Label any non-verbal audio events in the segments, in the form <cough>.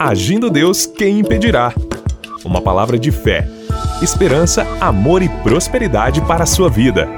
Agindo Deus, quem impedirá? Uma palavra de fé, esperança, amor e prosperidade para a sua vida.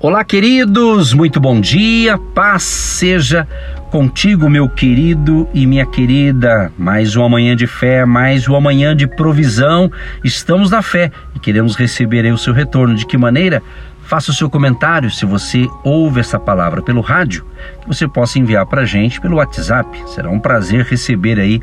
Olá, queridos, muito bom dia, paz seja contigo, meu querido e minha querida. Mais uma manhã de fé, mais uma manhã de provisão. Estamos na fé e queremos receber o seu retorno. De que maneira? Faça o seu comentário se você ouve essa palavra pelo rádio, que você possa enviar para a gente pelo WhatsApp. Será um prazer receber aí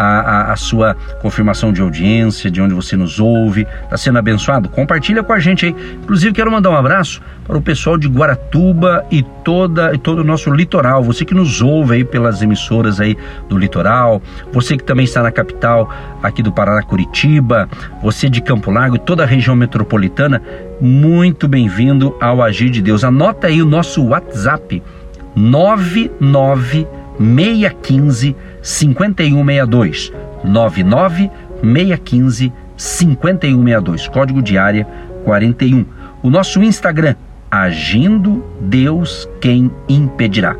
a, a, a, sua confirmação de audiência, de onde você nos ouve. Está sendo abençoado? Compartilha com a gente aí. Inclusive, quero mandar um abraço para o pessoal de Guaratuba e, toda, e todo o nosso litoral. Você que nos ouve aí pelas emissoras aí do litoral, você que também está na capital aqui do Paraná, Curitiba, você de Campo Largo e toda a região metropolitana, muito bem-vindo ao Agir de Deus. Anota aí o nosso WhatsApp 99615 5162 99615 5162 código de área 41 o nosso Instagram agindo Deus quem impedirá.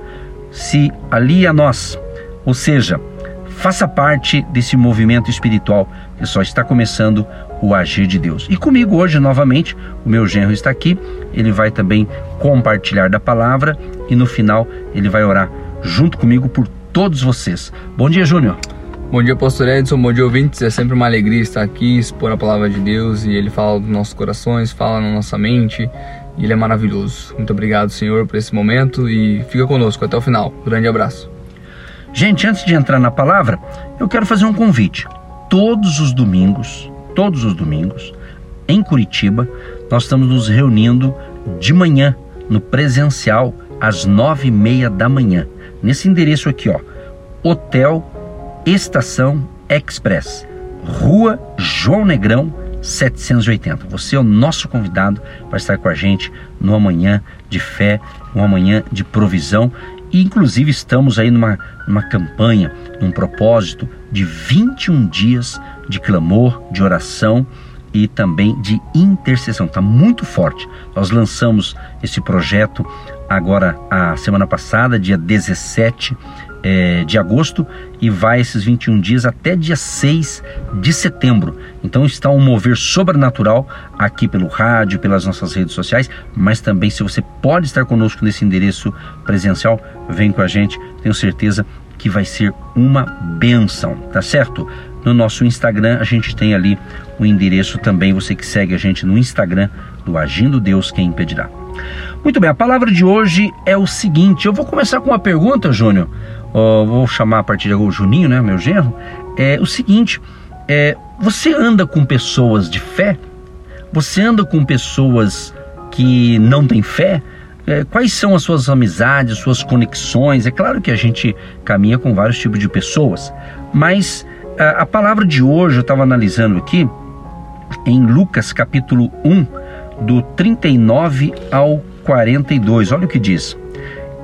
Se alie a nós ou seja faça parte desse movimento espiritual que só está começando o agir de Deus. E comigo hoje, novamente, o meu genro está aqui, ele vai também compartilhar da palavra e no final ele vai orar junto comigo por todos vocês. Bom dia, Júnior. Bom dia, pastor Edson, bom dia, ouvintes. É sempre uma alegria estar aqui, expor a palavra de Deus e ele fala dos nossos corações, fala na nossa mente e ele é maravilhoso. Muito obrigado, Senhor, por esse momento e fica conosco até o final. grande abraço. Gente, antes de entrar na palavra, eu quero fazer um convite. Todos os domingos, todos os domingos, em Curitiba, nós estamos nos reunindo de manhã, no presencial, às nove e meia da manhã. Nesse endereço aqui, ó, Hotel Estação Express, Rua João Negrão, 780. Você é o nosso convidado para estar com a gente no amanhã de fé, um amanhã de provisão. E inclusive estamos aí numa, numa campanha, num propósito de 21 dias de clamor, de oração e também de intercessão. Está muito forte. Nós lançamos esse projeto agora a semana passada, dia 17 é, de agosto, e vai esses 21 dias até dia 6 de setembro. Então está um mover sobrenatural aqui pelo rádio, pelas nossas redes sociais, mas também se você pode estar conosco nesse endereço presencial, vem com a gente, tenho certeza que vai ser uma benção, tá certo? No nosso Instagram a gente tem ali o endereço também, você que segue a gente no Instagram do Agindo Deus Quem Impedirá. Muito bem, a palavra de hoje é o seguinte: eu vou começar com uma pergunta, Júnior. Uh, vou chamar a partir de agora o Juninho, né, meu genro. É o seguinte: é, você anda com pessoas de fé? Você anda com pessoas que não têm fé? É, quais são as suas amizades, suas conexões? É claro que a gente caminha com vários tipos de pessoas, mas a, a palavra de hoje eu estava analisando aqui em Lucas capítulo 1, do 39 ao 42. Olha o que diz.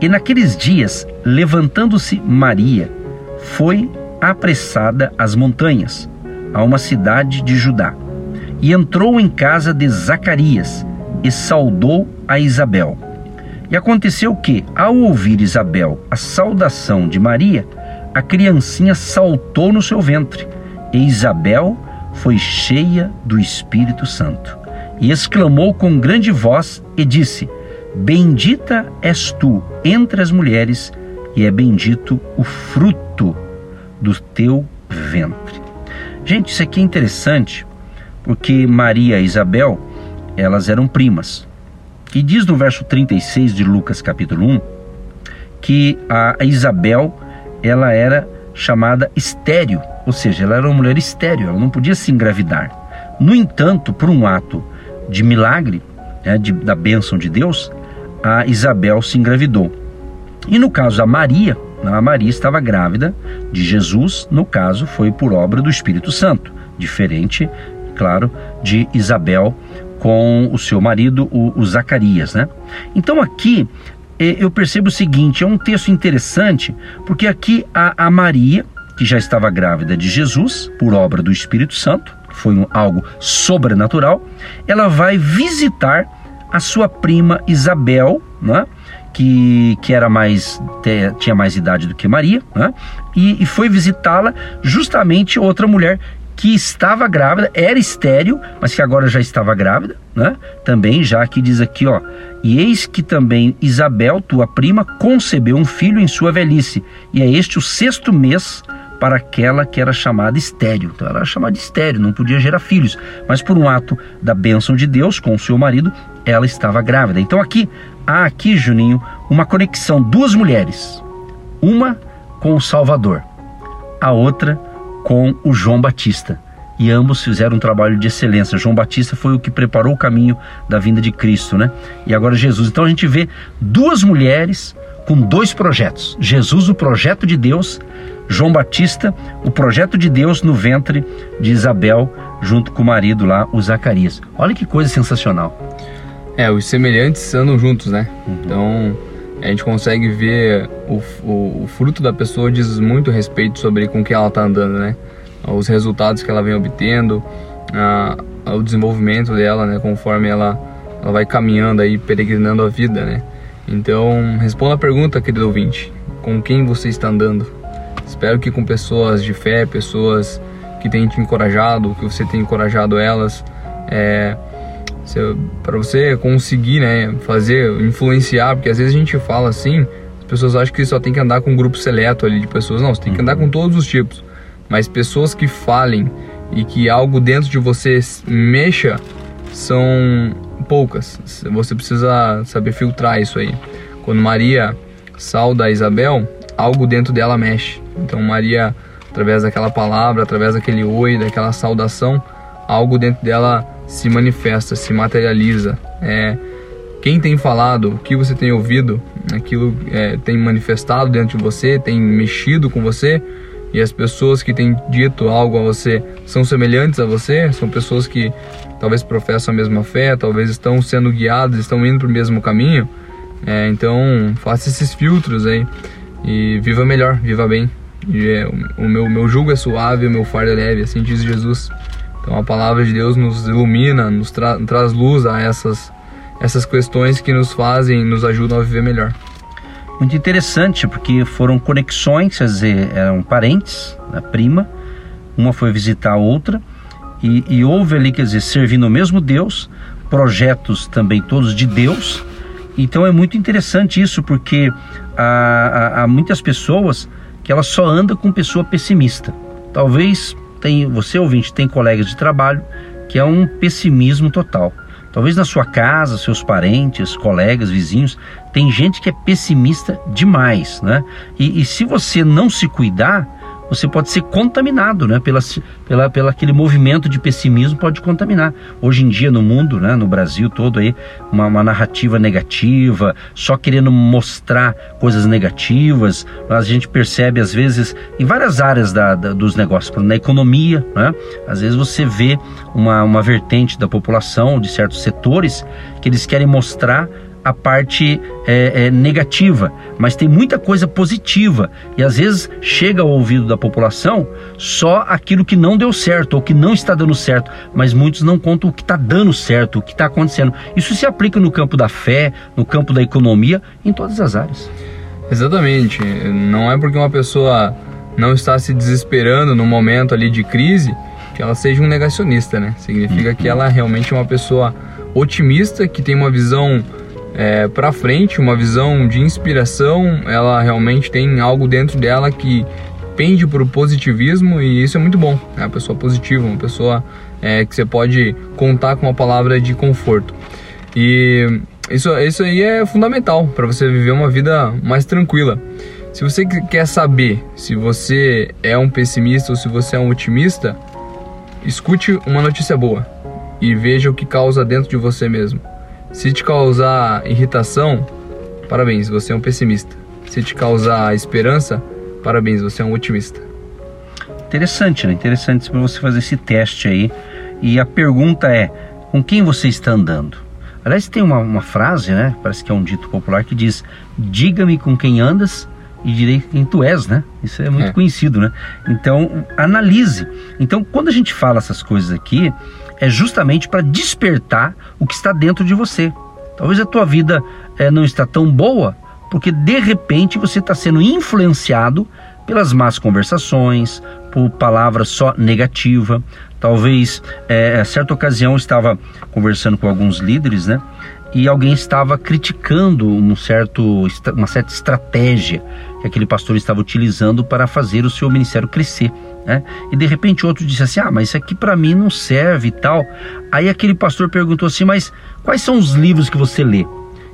E naqueles dias, levantando-se Maria, foi apressada às montanhas, a uma cidade de Judá, e entrou em casa de Zacarias e saudou a Isabel. E aconteceu que, ao ouvir Isabel a saudação de Maria, a criancinha saltou no seu ventre, e Isabel foi cheia do Espírito Santo. E exclamou com grande voz e disse: Bendita és tu entre as mulheres, e é bendito o fruto do teu ventre. Gente, isso aqui é interessante, porque Maria e Isabel, elas eram primas. E diz no verso 36 de Lucas capítulo 1 que a Isabel, ela era chamada estéril, ou seja, ela era uma mulher estéril, ela não podia se engravidar. No entanto, por um ato de milagre, né, de, da bênção de Deus, a Isabel se engravidou. E no caso da Maria, a Maria estava grávida de Jesus, no caso foi por obra do Espírito Santo, diferente, claro, de Isabel com o seu marido, o, o Zacarias, né? Então aqui eh, eu percebo o seguinte, é um texto interessante, porque aqui a, a Maria, que já estava grávida de Jesus, por obra do Espírito Santo, foi um, algo sobrenatural, ela vai visitar a sua prima Isabel, né? que, que era mais te, tinha mais idade do que Maria, né? e, e foi visitá-la justamente outra mulher que estava grávida, era estéril, mas que agora já estava grávida, né? Também já aqui diz aqui, ó, e eis que também Isabel, tua prima, concebeu um filho em sua velhice, e é este o sexto mês para aquela que era chamada estéril. Então ela era chamada de estéril, não podia gerar filhos, mas por um ato da bênção de Deus com o seu marido, ela estava grávida. Então aqui há aqui, Juninho, uma conexão, duas mulheres. Uma com o Salvador, a outra com o João Batista. E ambos fizeram um trabalho de excelência. João Batista foi o que preparou o caminho da vinda de Cristo, né? E agora Jesus. Então a gente vê duas mulheres com dois projetos. Jesus, o projeto de Deus, João Batista, o projeto de Deus no ventre de Isabel, junto com o marido lá, o Zacarias. Olha que coisa sensacional. É, os semelhantes andam juntos, né? Uhum. Então a gente consegue ver o, o, o, fruto da pessoa diz muito respeito sobre com que ela está andando, né? Os resultados que ela vem obtendo, a, o desenvolvimento dela, né? Conforme ela, ela vai caminhando aí, peregrinando a vida, né? Então, responda a pergunta, querido ouvinte: com quem você está andando? Espero que com pessoas de fé, pessoas que têm te encorajado, que você tem encorajado elas. É, para você conseguir, né, fazer, influenciar, porque às vezes a gente fala assim, as pessoas acham que só tem que andar com um grupo seleto ali de pessoas, não, você tem que andar com todos os tipos, mas pessoas que falem e que algo dentro de você mexa são poucas. Você precisa saber filtrar isso aí. Quando Maria sauda a Isabel, algo dentro dela mexe. Então Maria, através daquela palavra, através daquele oi, daquela saudação, algo dentro dela se manifesta, se materializa. É, quem tem falado, o que você tem ouvido, aquilo é, tem manifestado dentro de você, tem mexido com você, e as pessoas que têm dito algo a você são semelhantes a você, são pessoas que talvez professam a mesma fé, talvez estão sendo guiadas, estão indo para o mesmo caminho. É, então, faça esses filtros aí e viva melhor, viva bem. É, o meu, meu jugo é suave, o meu fardo é leve, assim diz Jesus. Então a palavra de Deus nos ilumina, nos tra traz luz a essas, essas questões que nos fazem, nos ajudam a viver melhor. Muito interessante, porque foram conexões, quer dizer, eram parentes, a prima, uma foi visitar a outra, e, e houve ali, quer dizer, servindo o mesmo Deus, projetos também todos de Deus. Então é muito interessante isso, porque há, há, há muitas pessoas que elas só andam com pessoa pessimista. Talvez tem, você ouvinte tem colegas de trabalho que é um pessimismo total. Talvez na sua casa, seus parentes, colegas, vizinhos, tem gente que é pessimista demais, né? E, e se você não se cuidar, você pode ser contaminado, né? Pela, pela, pela aquele movimento de pessimismo pode contaminar. Hoje em dia no mundo, né? No Brasil todo aí, uma, uma narrativa negativa, só querendo mostrar coisas negativas. A gente percebe às vezes em várias áreas da, da, dos negócios, na economia, né? Às vezes você vê uma, uma vertente da população, de certos setores, que eles querem mostrar a parte é, é, negativa, mas tem muita coisa positiva e às vezes chega ao ouvido da população só aquilo que não deu certo ou que não está dando certo, mas muitos não contam o que está dando certo, o que está acontecendo. Isso se aplica no campo da fé, no campo da economia, em todas as áreas. Exatamente. Não é porque uma pessoa não está se desesperando no momento ali de crise que ela seja um negacionista, né? Significa que ela realmente é uma pessoa otimista, que tem uma visão é, para frente, uma visão de inspiração, ela realmente tem algo dentro dela que pende para o positivismo e isso é muito bom. É uma pessoa positiva, uma pessoa é, que você pode contar com uma palavra de conforto. E isso, isso aí é fundamental para você viver uma vida mais tranquila. Se você quer saber se você é um pessimista ou se você é um otimista, escute uma notícia boa e veja o que causa dentro de você mesmo. Se te causar irritação, parabéns, você é um pessimista. Se te causar esperança, parabéns, você é um otimista. Interessante, né? Interessante para você fazer esse teste aí. E a pergunta é: com quem você está andando? Aliás, tem uma, uma frase, né? Parece que é um dito popular que diz: Diga-me com quem andas e direi quem tu és, né? Isso é muito é. conhecido, né? Então, analise. Então, quando a gente fala essas coisas aqui, é justamente para despertar o que está dentro de você. Talvez a tua vida é, não está tão boa, porque de repente você está sendo influenciado pelas más conversações, por palavras só negativa. Talvez, é, a certa ocasião, eu estava conversando com alguns líderes, né? E alguém estava criticando um certo, uma certa estratégia que aquele pastor estava utilizando para fazer o seu ministério crescer. Né? E de repente outro disse assim: Ah, mas isso aqui para mim não serve e tal. Aí aquele pastor perguntou assim: Mas quais são os livros que você lê?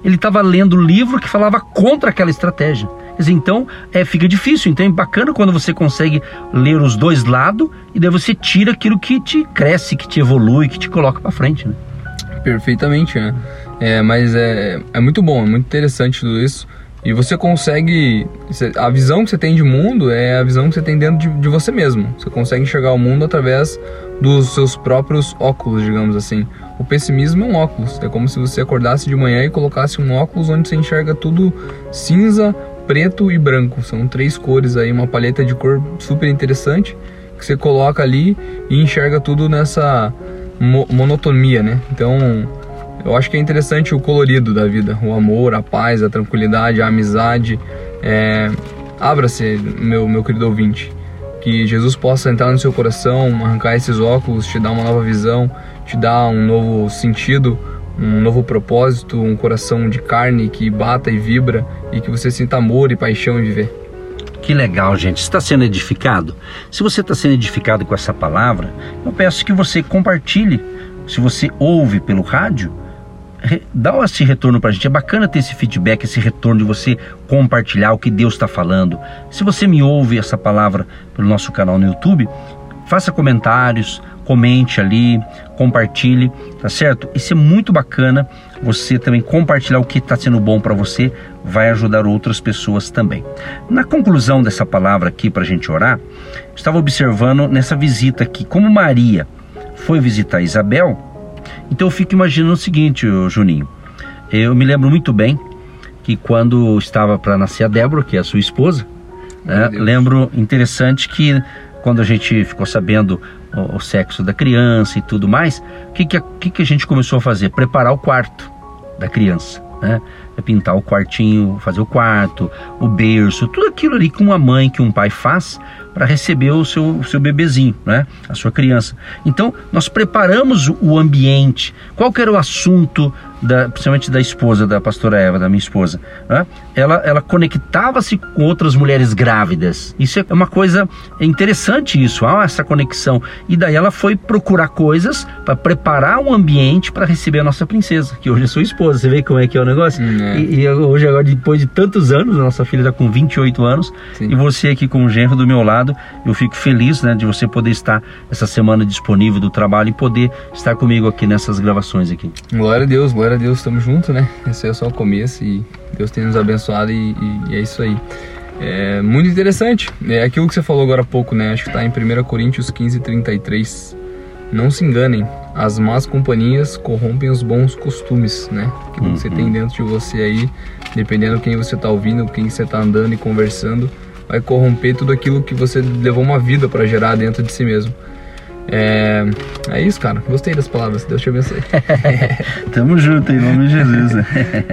Ele estava lendo o livro que falava contra aquela estratégia. Dizer, então é, fica difícil. Então é bacana quando você consegue ler os dois lados e daí você tira aquilo que te cresce, que te evolui, que te coloca para frente. Né? Perfeitamente, né? É, mas é, é muito bom, é muito interessante tudo isso. E você consegue. A visão que você tem de mundo é a visão que você tem dentro de, de, você mesmo. Você consegue enxergar o mundo através dos seus próprios óculos, digamos assim. O pessimismo é um óculos. É como se você acordasse de manhã e colocasse um óculos onde você enxerga tudo cinza, preto e branco. São três cores aí, uma paleta de cor super interessante que você coloca ali e enxerga tudo nessa mo monotonia, né? Então eu acho que é interessante o colorido da vida, o amor, a paz, a tranquilidade, a amizade. É... Abra-se, meu, meu querido ouvinte, que Jesus possa entrar no seu coração, arrancar esses óculos, te dar uma nova visão, te dar um novo sentido, um novo propósito, um coração de carne que bata e vibra e que você sinta amor e paixão em viver. Que legal, gente. Está sendo edificado? Se você está sendo edificado com essa palavra, eu peço que você compartilhe. Se você ouve pelo rádio, dá esse retorno para a gente. É bacana ter esse feedback, esse retorno de você compartilhar o que Deus está falando. Se você me ouve essa palavra pelo nosso canal no YouTube, faça comentários, comente ali, compartilhe, tá certo? Isso é muito bacana. Você também compartilhar o que está sendo bom para você vai ajudar outras pessoas também. Na conclusão dessa palavra aqui para a gente orar, estava observando nessa visita aqui como Maria foi visitar Isabel então eu fico imaginando o seguinte, Juninho. Eu me lembro muito bem que quando estava para nascer a Débora, que é a sua esposa, né, lembro interessante que quando a gente ficou sabendo o, o sexo da criança e tudo mais, o que, que, que a gente começou a fazer? Preparar o quarto da criança. Né? É pintar o quartinho, fazer o quarto, o berço, tudo aquilo ali que uma mãe, que um pai faz para receber o seu, o seu bebezinho, né? a sua criança. Então, nós preparamos o ambiente. Qual era o assunto, da, principalmente da esposa, da pastora Eva, da minha esposa? Né? Ela, ela conectava-se com outras mulheres grávidas. Isso é uma coisa interessante, isso, há essa conexão. E daí ela foi procurar coisas para preparar o um ambiente para receber a nossa princesa, que hoje é sua esposa. Você vê como é que é o negócio? Hum, é. E, e, hoje, agora, depois de tantos anos, a nossa filha está com 28 anos, Sim. e você aqui com o genro do meu lado. Eu fico feliz né, de você poder estar essa semana disponível do trabalho e poder estar comigo aqui nessas gravações aqui. Glória a Deus, glória a Deus, estamos juntos, né? Esse é só o começo e Deus tem nos abençoado e, e é isso aí. É muito interessante. É aquilo que você falou agora há pouco, né? Acho que está em 1 Coríntios 15, 33. Não se enganem, as más companhias corrompem os bons costumes, né? Aquilo uhum. que você tem dentro de você aí, dependendo quem você está ouvindo, quem você está andando e conversando, vai corromper tudo aquilo que você levou uma vida para gerar dentro de si mesmo. É, é isso, cara. Gostei das palavras. Deus te abençoe. <laughs> Tamo junto, em nome de Jesus.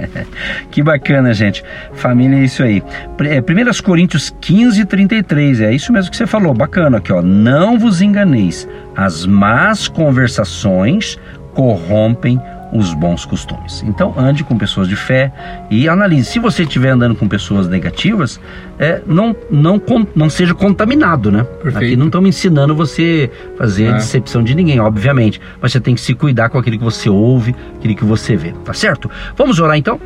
<laughs> que bacana, gente. Família é isso aí. 1 é, Coríntios 15, 33. É isso mesmo que você falou. Bacana aqui, ó. Não vos enganeis. As más conversações corrompem os bons costumes. Então ande com pessoas de fé e analise. Se você estiver andando com pessoas negativas, é, não, não, não seja contaminado, né? Perfeito. Aqui não estamos ensinando você fazer é. decepção de ninguém, obviamente. Mas você tem que se cuidar com aquilo que você ouve, aquilo que você vê, tá certo? Vamos orar então?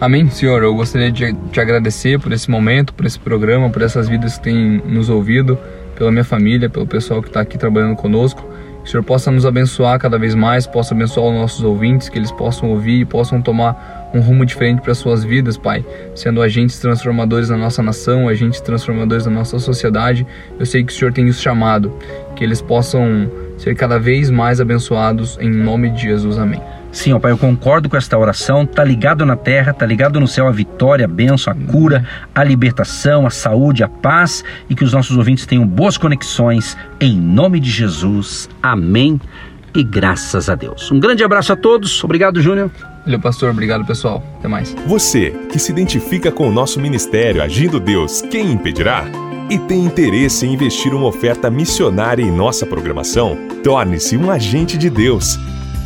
Amém, Senhor. Eu gostaria de te agradecer por esse momento, por esse programa, por essas vidas que têm nos ouvido, pela minha família, pelo pessoal que está aqui trabalhando conosco. O Senhor possa nos abençoar cada vez mais, possa abençoar os nossos ouvintes, que eles possam ouvir e possam tomar um rumo diferente para suas vidas, Pai, sendo agentes transformadores na nossa nação, agentes transformadores na nossa sociedade. Eu sei que o Senhor tem os chamado, que eles possam ser cada vez mais abençoados em nome de Jesus. Amém. Sim, ó Pai, eu concordo com esta oração. Tá ligado na terra, tá ligado no céu a vitória, a bênção, a cura, a libertação, a saúde, a paz e que os nossos ouvintes tenham boas conexões. Em nome de Jesus. Amém e graças a Deus. Um grande abraço a todos. Obrigado, Júnior. Valeu, pastor. Obrigado, pessoal. Até mais. Você que se identifica com o nosso ministério Agindo Deus, quem impedirá? E tem interesse em investir uma oferta missionária em nossa programação? Torne-se um agente de Deus